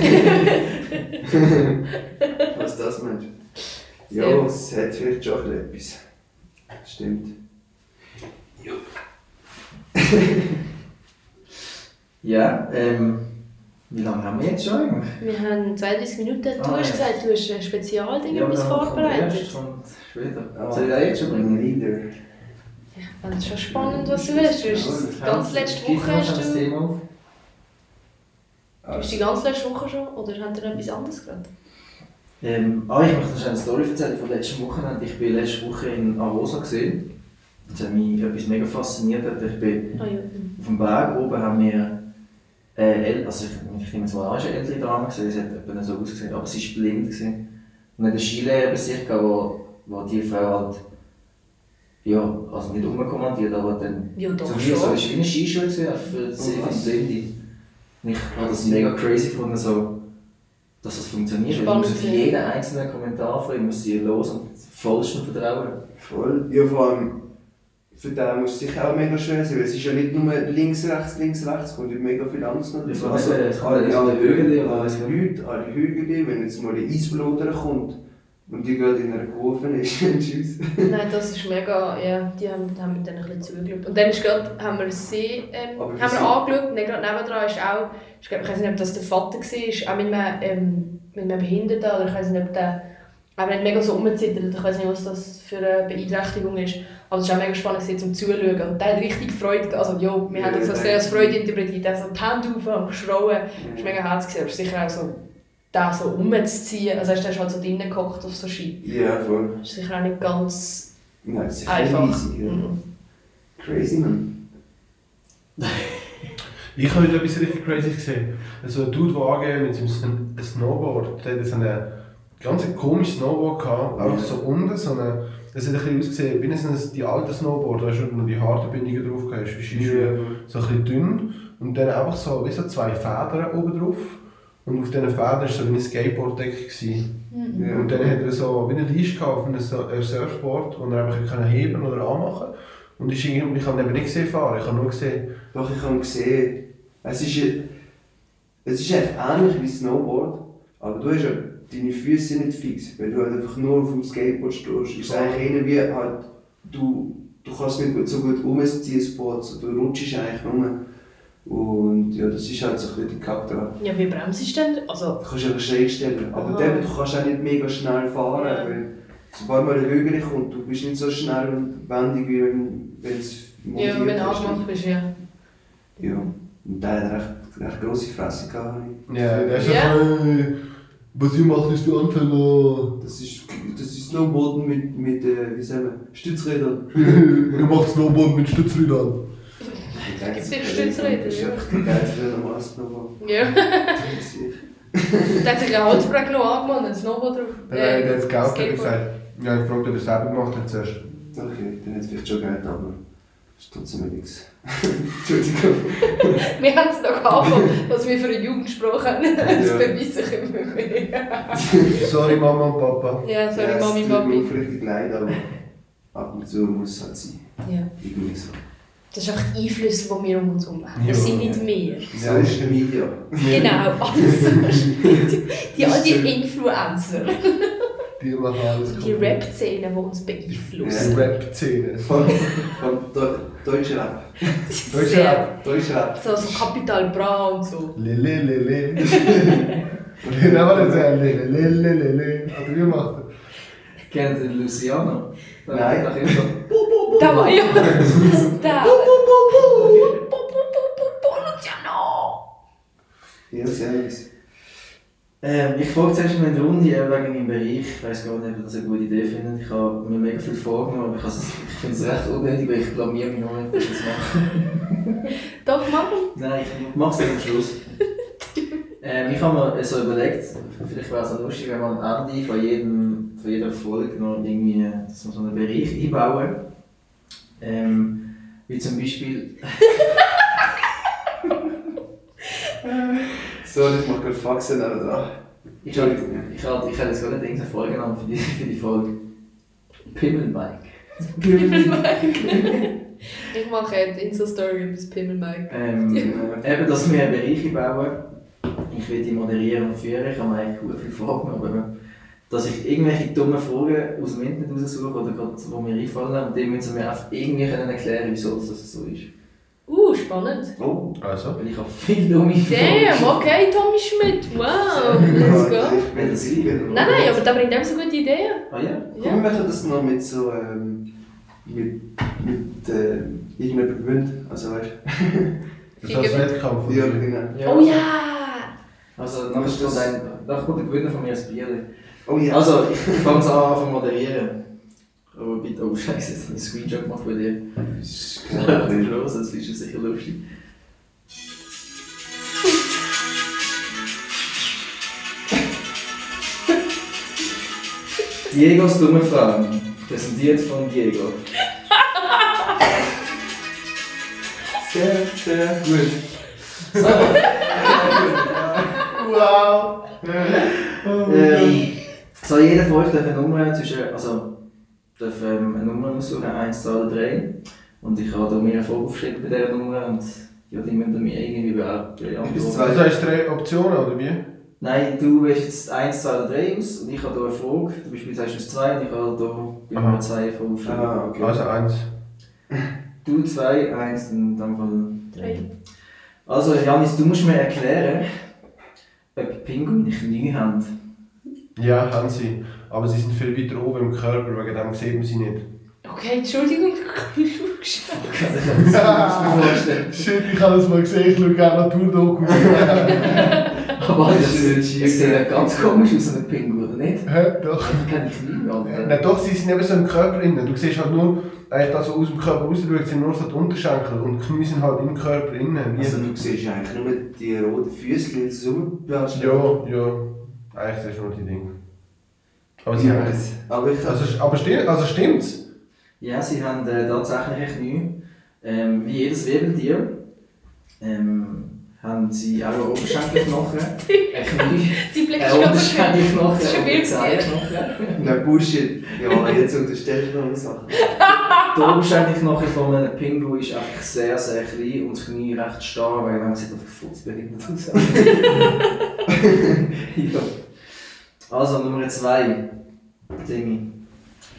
Was das meinst? Sehr. Ja, es hat vielleicht schon etwas. Stimmt. Ja, ähm... Wie lange haben wir jetzt schon eigentlich? Wir haben 32 Minuten. Du Ah, hast ja. gesagt, du hast ein Spezialding Ja, etwas kommt vorbereitet. erst und später. Ah. Soll ich das jetzt schon bringen? Nieder. Ich fand es schon spannend, was du hast. Du hast Ja, ganz letzte Woche hast das du... Thema auf. Du hast die ganze letzte Woche schon? Oder habt ihr noch etwas anderes gerade? Ähm, ah, ich möchte noch eine Story erzählen von letzten Wochenende. Ich bin letzte Woche in Arosa gesehen. Das hat mich etwas mega fasziniert. Ich bin Ah ja. auf dem Berg oben haben wir äh, also ich, ich nehme jetzt mal an, es war eine ältere Dame, sie hat etwa so ausgesehen, aber sie war blind. Gewesen. Und hat einen Skilehrer bei sich wo, wo die Frau halt, ja, also nicht umkommandiert, aber dann Ja, doch so es war wie eine Skischule gewesen, für sehr was? viele Blinde. Und ich habe das mega crazy gefunden, so, dass das funktioniert. Weil Spannend, ich muss auf jeden einzelnen Kommentar von ihm muss sie los und vollsten vertrauen. Voll. Ja, vor allem für den muss es sicher auch mega schwer sein, weil es ist ja nicht nur links, rechts, links, rechts, es kommt mega viel anderes noch. Dazu. Also, alle, ja alle die Hügel, alle? Leute, alle Hügel, wenn jetzt mal ein Eisbloder kommt und die gerade in einer Kurve ist, tschüss. Nein, das ist mega, ja, die haben, haben dann ein bisschen zugeschaut. Und dann ist grad, haben wir See, ähm, haben wir sie- angeschaut und dann gerade nebendran ist auch, ich, glaub, ich weiß nicht, ob das der Vater war, auch mit einem, ähm, mit einem Behinderten oder ich weiß nicht, ob der auch nicht mega so rumzittert, ich weiß nicht, was das für eine Beeinträchtigung ist. Aber es war auch mega spannend zum Zuschauen. Und der hat richtig Freude gehabt. Also, ja, wir Ja, haben das als sehr als Freude interpretiert. Hat so die Hände auf und geschrauen. Das war mega herzig. Aber sicher auch so, den so umzuziehen. Also, der ist halt so drinnen gehockt auf so Ski. Ja, voll. Das ist sicher auch nicht ganz Nein, das ist einfach. riesig. Ja. Mhm. Crazy, man. Ich habe heute etwas richtig crazy gesehen. Also ein Dude, der mit seinem Sn- Snowboard, der hat so ein ganz komisches Snowboard gehabt, einfach so unten, so eine, das hat ein bisschen ausgesehen, wie ein, die alten Snowboard, da hast du noch die harten Bindungen drauf gehabt, hast, wie Skischuhe, so ein bisschen dünn und dann einfach so, wie so zwei Federn oben drauf und auf diesen Federn war so wie ein Skateboard-Deck. gewesen. Ja. Und dann hat er so wie eine Leiste gehabt auf einem So- äh, Surfboard, wo er einfach können heben oder anmachen und ich, irgendwie- ich habe ihn eben nicht gesehen fahren, ich habe nur gesehen, Doch, ich habe gesehen, es ist, ja- es ist echt ähnlich wie Snowboard, aber du hast ja deine Füße nicht fix, weil du halt einfach nur auf dem Skateboard stehst. Ist eigentlich eher wie halt, du, du kannst nicht gut- so gut umziehen, das Board, so, du rutschst eigentlich nur. Und ja, das ist halt so ein bisschen die dran. Ja, wie bremst du denn? Also, Du kannst einfach schräg stellen. Aber Aha. dann, du kannst auch nicht mega schnell fahren, Ja. weil sobald mal eine Höhe kommt, du bist nicht so schnell und wendig, wie wenn wenn es ja, wenn du angemacht bist, ja. Ja. Und der hat recht, recht grosse Fresse gehabt. Ja, der ist Ja. äh, was ihr macht, ist der Anfänger. Das ist, das ist Snowboarden mit, mit äh, wie sagen wir, Stützrädern. ihr macht Snowboard mit Stützrädern. Gibt es Stützräder, Das ist ja. einfach geil für ein normales Snowboard. Ja. Der hat sich ein Holzbrett noch angemacht und ein Snowboard drauf. Nein, der hat das Geld Skateboard. gesagt. Ja, ich gefragt, ob er es selber gemacht hat zuerst. Okay, dann hat es vielleicht schon Geld, aber ist trotzdem nichts. Entschuldigung. Wir haben es noch gehabt, was wir für eine Jugendsprache haben. Das Ja. beweise ich immer mehr. Sorry Mama und Papa. Ja, sorry, ja, Mami, es tut mir Papi. aufrichtig leid, aber ab und zu muss es halt sein. Ja. Irgendwie so. Das ist einfach die Einflüsse, die wir um uns herum haben. Das Ja. sind nicht wir. Social Media. Genau, alles. Die, die, all die Influencer. Die machen alles Die Rap-Szene, die uns beeinflussen. Die Rap-Szene. Von, von Deu Deutscher Rap. Deutscher Sehr. Rap. Deutscher Rap. So, so Capital Bra und so. Lele, lele. Aber nicht sagen. Lele, lele, lele. Oder wie macht er? Kennt ihr Luciano? Da Nein. Nach ihm so. Da war ja. Da. Luciano. Ja, servus. Ähm, ich frage zuerst in der Runde wegen meinem Bereich. Ich weiß gar nicht, ob das eine gute Idee findet. Ich habe mir mega viele Fragen, aber ich, has- ich finde es recht unnötig, weil ich blamier mich noch nicht, ich das mache. Doch, Mama. Nein, ich mache es dann am Schluss. ähm, ich habe mir so überlegt, vielleicht wäre es auch lustig, wenn man am Ende von, jedem, von jeder Folge noch irgendwie dass wir so einen Bereich einbauen. Ähm, wie zum Beispiel. Sorry, ich mache gerade Faxen da dran. Ich habe ich hab, ich hab jetzt gerade eine Folge genommen für die, für die Folge. Pimmelbike. Ich mache eine Insta-Story über das Pimmelmike. Ähm, eben, dass wir Bereiche bauen. Ich will die moderieren und führen. Ich habe eigentlich gut viel Fragen, aber dass ich irgendwelche dummen Fragen aus dem Internet raussuche oder gerade, die mir einfallen und die müssen sie mir einfach irgendwie können erklären, wieso das so ist. Uh, spannend. Oh. Also. Weil ich habe viel dumme Damn, okay, Tommy Schmidt. Wow, let's go. Ich will das lieben. Nein, nein, aber da bringt er so gute Ideen. Ah ja? Komm, wir machen das noch mit so, ähm, mit, mit, äh, irgendjemandem gewöhnt. Also weißt Das ist das Wettkampf. du? Ja, genau. Oh ja! Also, dann ist das ein, dann kommt der Gewinner von mir ein Bier. Oh ja. Also, ich fange es an zu moderieren. Aber bitte, oh Scheiße, jetzt habe ich einen Screenshot gemacht bei dir. Das ist klar. los, das ist sicher lustig. Diegos dumme Fragen. Präsentiert von Diego. Sehr, sehr gut. So. Wow! ähm, so, jeder von euch darf eine Nummer zwischen, also, darf ähm, eine Nummer aussuchen, 1, 2 oder 3. Und ich habe da mir eine Frage aufgeschrieben bei dieser Nummer und ja, die müssen mir irgendwie beantworten. zwei. Also hast du drei Optionen, oder wie? Nein, du wählst jetzt 1, 2 oder 3 aus und ich habe hier eine Frage. Du beispielsweise hast 2 und ich habe hier mir 2 Fragen aufgeschrieben. Ah, okay. Also eins. Du 2, 1 und Fall Drei. Also Janis, du musst mir erklären, ob Pinguine Knie haben. Ja, haben sie. Aber sie sind viel weiter oben im Körper, wegen dem sieht man sie nicht. Okay, Entschuldigung, ich habe geschaut. Ich das. Shit, ich habe das mal gesehen, ich schaue gerne Naturdokus. Aber das, Das ist das sieht ja ganz komisch aus, ein Pinguin, oder nicht? Hä? Doch. Ich kenne die Knie, Alter. Nein, doch, sie sind eben so im Körper innen. Du siehst halt nur, eigentlich das, was aus dem Körper rausschaut, sind nur so die Unterschenkel. Und die Knie sind halt im Körper innen. Also du siehst eigentlich nur die roten Füße, die so ja, ja. Eigentlich das ist nur die Dinge. Aber sie Ja, haben das- aber ich Also, aber stimmt, also stimmt's? Ja, sie haben äh, tatsächlich ein Knie. Ähm, wie jedes Wirbeltier ähm, haben sie auch einen Oberschenkelknochen, ein Knie, Sie blickt ein schon Unterschenkelknochen Das ist ein. Nein, Bullshit. Ja, jetzt unterstellst du noch eine Sache. Der Oberschenkelknochen von einem Pinguin ist einfach sehr, sehr klein und das Knie recht starr, weil man sieht einfach futzbehindert aus. ja. Also Nummer zwei. Dimi.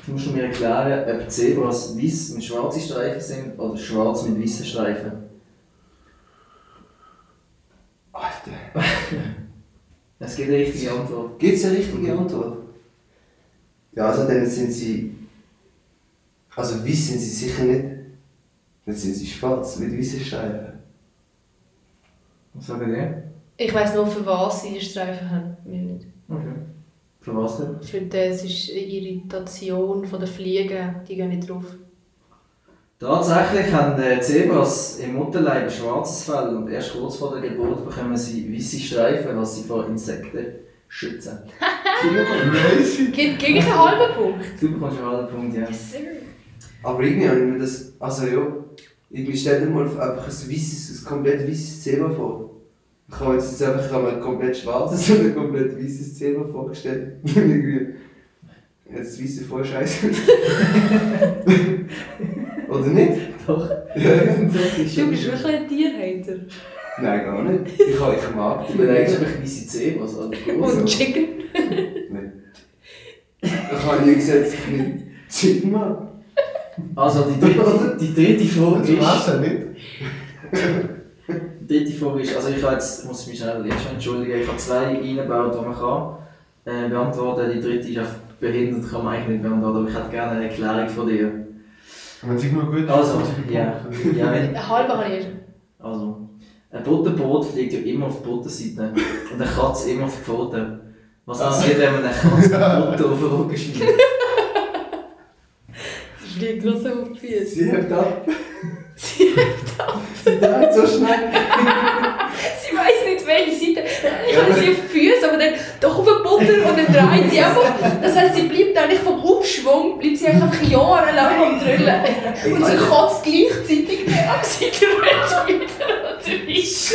Du musst mir erklären, ob Zebras weiß mit schwarzen Streifen sind oder schwarz mit weißen Streifen. Alter. Es gibt eine richtige Antwort. Gibt es eine richtige Antwort? Ja, also dann sind sie. Also weiß sind sie sicher nicht. Dann sind sie schwarz, mit weißen Streifen. Was sagen die? Ich weiss nur, für was sie die Streifen haben. Für was denn? Für das ist eine Irritation von den Fliegen, die gehen nicht drauf. Tatsächlich haben äh, Zebras im Mutterleib ein schwarzes Fell und erst kurz vor der Geburt bekommen sie weiße Streifen, was sie vor Insekten schützen. Gegen einen halben Punkt. Du bekommst einen halben Punkt, ja. Yes, sir. Aber irgendwie habe ich mir das. Also ja. Irgendwie stell dir mal einfach ein weißes, ein komplett weißes Zebra vor. Ich habe jetzt einfach ich habe mir ein komplett schwarzes und ein komplett weißes Zebra vorgestellt. irgendwie. Jetzt weiße voll scheiße. Oder nicht? Doch. Ja. Du bist wirklich ein Tierhater. Nein, gar nicht. Ich, habe, ich mag Du beleidigst einfach weiße Zebras, oder? Und Chicken. Ich habe nie gesagt, ich nicht Chicken mag. Also die dritte, die dritte Frage Du weißt ist... ja nicht. Die dritte Frage ist... Also ich habe jetzt, muss mich schnell jetzt schon entschuldigen, ich habe zwei eingebaut, die man kann äh, beantworten. Die dritte ist einfach behindert, kann man eigentlich nicht beantworten, aber ich hätte gerne eine Erklärung von dir. Wenn sie nur gut Also, ja. Ja wenn, halber habe ich schon. Also, ein Butterbrot fliegt ja immer auf die Butterseite und eine Katze immer auf die Pfote. Was passiert, wenn man eine Katze mit Butter auf den Rücken schmiert? Sie fliegt so auf die Füße. Sie hebt ab. Sie, Sie dreht so schnell. sie weiss nicht welche Seite. Ich habe sie auf Füße, aber dann doch auf den Butter und dann dreht sie einfach. Das heisst, sie bleibt eigentlich vom Aufschwung, bleibt sie einfach jahrelang am Drüllen. Und sie kotzt gleichzeitig am Zigarette wieder oder nicht.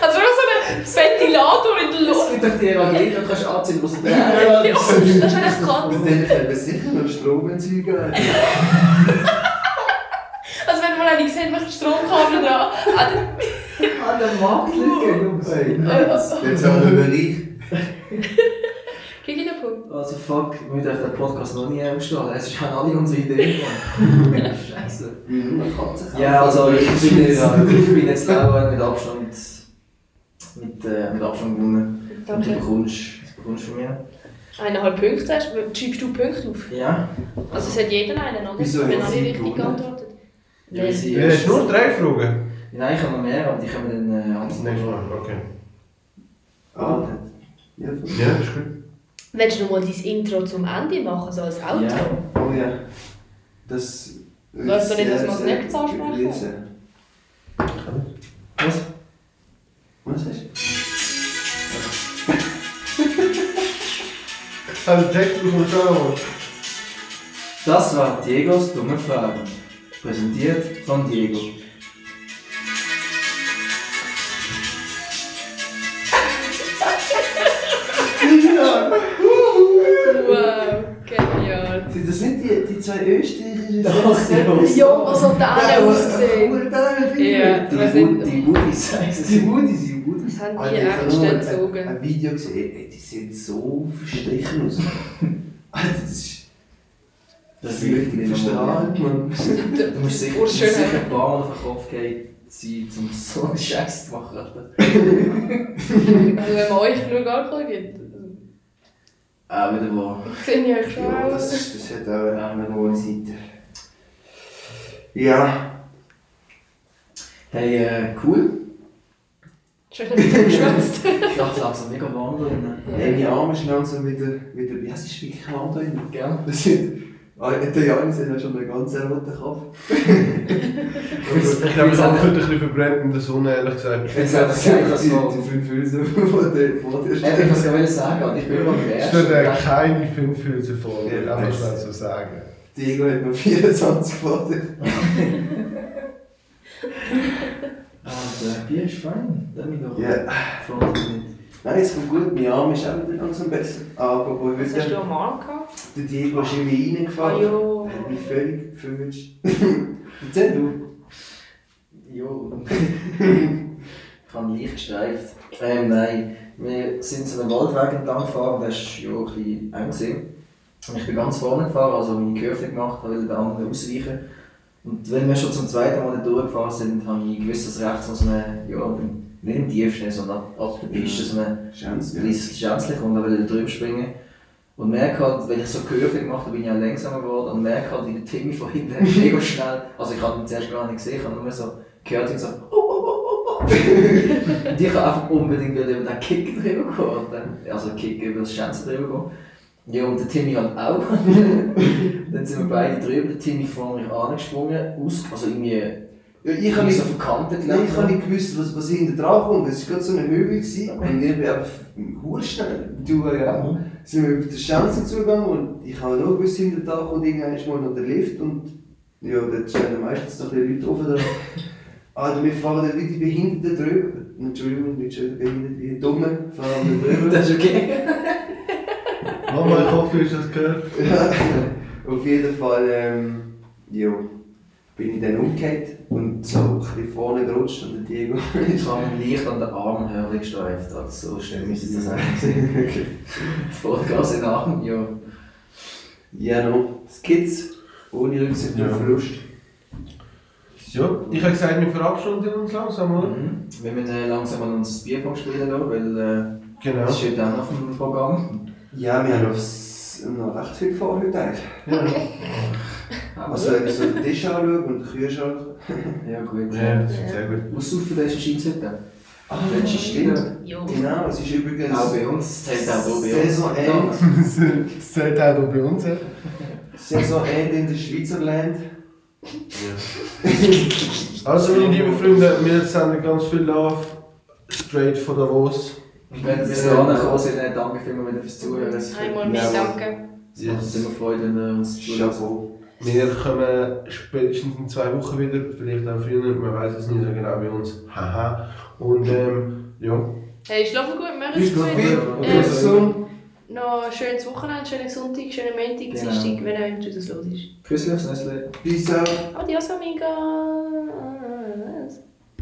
Also so ein Ventilator in der Es Luft. gibt doch die Evangelien, du kannst anziehen, wo sie drehen. Ja, das ist eigentlich Katze. Und dann können wir sicher noch Stromentzüge haben. Also man eine sieht, macht Stromkabel dran. Ah, An der Markt liegen, Jungs. Jetzt haben wir Bereich. Krieg ich einen Punkt? Also fuck, wir dürfen den Podcast noch nie ausstrahlen. Es ist alle unsere Ideen. Scheiße. Man kann sich Ja, also ich bin jetzt, ich bin jetzt auch mit Abstand, mit, äh, mit Abstand gewonnen. Und du bekommst, was bekommst du von mir? Eineinhalb Punkte hast du. Schiebst du Punkte auf? Ja. Also es hat jeder einen, oder? Wieso hat alle sie richtig gewonnen? Ja, sie Ja, hast du nur drei Fragen? Nein, ich habe noch mehr, aber die können wir dann äh, anders Das nächste Mal, okay. Ah, ja. Ja, ist gut. Willst du noch mal dein Intro zum Ende machen, so als Outro? Ja. Oh ja. Das. Weißt du nicht, dass man das sehr, nicht ansprechen? Was? Was du? Also, Text muss man schon einmal. Das war Diegos dumme Fragen. Präsentiert von Diego. Wow, genial. Sind das nicht die, die zwei Österreichischen? Das, ja. Ja, was hat der alle ausgesehen? Ja, Die, nicht. die Woodies heißen Die. Woodies, die Woodies. Das haben die echt gezogen. Ein Video gesehen, ey, die sehen so verstrichen aus. Alter, das ist. Das ist ist richtig verstrahlt, Mann. Du musst sicher, du musst Urschön. sicher ein paar Mal auf den Kopf gehen, sein, um so einen Scheiß zu machen. Alter. Also wenn man euch nur gar keinen gibt. Auch wieder wahr. Sehe ich euch schon Ja, auch. das, ist- das hat auch eine hohe Seite. Ja, Hey, äh, cool. Schön, dass du geschwätzt. Ich dachte langsam mega warm drinnen. ja. meine Arme ist langsam wieder, wieder. Ja, es ist wirklich warm da drin. Gell? Ah, der Janis hat schon einen ganz roten Kopf. Ich glaube, es hat heute ein bisschen verbrennt in der Sonne, ehrlich gesagt. Ich finde es einfach so... die fünf Hülsen vor dir vor dir Eben, Ich muss gerade sagen, ich bin immer ersten. steht äh, keine fünf Hülse vor, Ja, einfach das- schnell so sagen. Diego hat noch 24 vor dir. Ah, der Bier ist fein. Dann bin ich doch Ja. mich nicht. Nein, es kommt gut, mein Arm ist auch wieder langsam besser. Aber wo Was hast du am Arm gehabt? der Diego ist irgendwie Ah reingefallen. ja. Er hat mich völlig verwünscht. Erzähl du. Jo. ich habe leicht gestreift. Ähm, nein. Wir sind so einen Waldweg entlang gefahren, der war ja ein bisschen eng. gewesen. Und ich bin ganz vorne gefahren, also meine Kurve gemacht, weil der andere ausweichen. Und wenn wir schon zum zweiten Mal durchgefahren sind, habe ich gewusst, dass rechts so eine, ja, nicht im Tiefschnee, sondern ab, ab der Piste so ein kleines Schänzchen kommt, da will ich drüber springen. Und merke halt, wenn ich so Kurve gemacht habe, bin ich auch langsamer geworden und merke halt, wie der Timmy von hinten mega schnell, also ich habe ihn zuerst gar nicht gesehen, ich habe nur so gehört und so, oh, oh, oh, oh, oh. und ich habe einfach unbedingt wieder über den Kick drüber gehen, also Kick über das Schänzchen drüber gehen. Ja, und der Timmy halt auch. dann sind wir beide drüber, der Timmy vor mir angesprungen, aus, also irgendwie, Ja, ich habe nicht, ich habe nicht gewusst, was, was hinter dran kommt. Es war gerade so eine Höhe gewesen, und ich bin einfach hure schnell. Du ja. Sind wir über die Schanze zugegangen und ich habe nur gewusst, hinter dran kommt irgendwann mal noch der Lift und ja, dort stehen meistens noch die Leute oben dran. Alter, wir fahren dann wie die Behinderten drüber. Entschuldigung, nicht schon behindert, wie die Dummen fahren wir drüber. Das ist okay. Mama, ich hoffe, du hast das gehört. Ja, auf jeden Fall, ähm, ja, bin ich dann umgekehrt und so ein bisschen vorne gerutscht und der Diego Ich habe mich leicht an den Armhöhle gestreift, also so schnell müsste das eigentlich sein. Vollgas in den Arm, ja. Ja, noch Skits, ohne Rücksicht Ja. auf Verlust. Ja, ich habe gesagt, wir verabschieden uns langsam, oder? Mhm. Wir müssen äh, langsam an unser Bierpong spielen, weil äh, Genau. das steht auch noch auf dem Programm. Ja, wir haben aufs, noch recht viel vor heute eigentlich. Ja, Also wenn ich so den Tisch anschaue und den Kühlschrank. ja gut. ja das ist sehr gut. Was saufen da ist ein Schiedsrichter? Ah, Letzte Stunde. Jo. Genau, es ist übrigens Auch bei uns, das zählt auch bei uns. Saisonende, Das zählt auch bei uns. ja. Saisonende in der Schweizerland. Also, meine lieben Freunde, wir senden ganz viel Love straight von Davos. Und wenn ihr bis dahin gekommen seid, dann danke vielmals wieder fürs Zuhören. Einmal mehr Ja. danke. Es macht uns immer Freude, wenn ihr uns zuhört. Wir kommen spätestens in zwei Wochen wieder, vielleicht auch früher, man weiß es nicht so genau bei uns. Haha. Und ähm, ja. Hey, schlafen gut, machen Bis es gut. Ähm, Gesund. noch ein schönes Wochenende, schönen Sonntag, schönen Montag, Genau. Dienstag, wenn auch immer das los ist. Küssli aufs Nüssli. Peace out. Adios, amigos!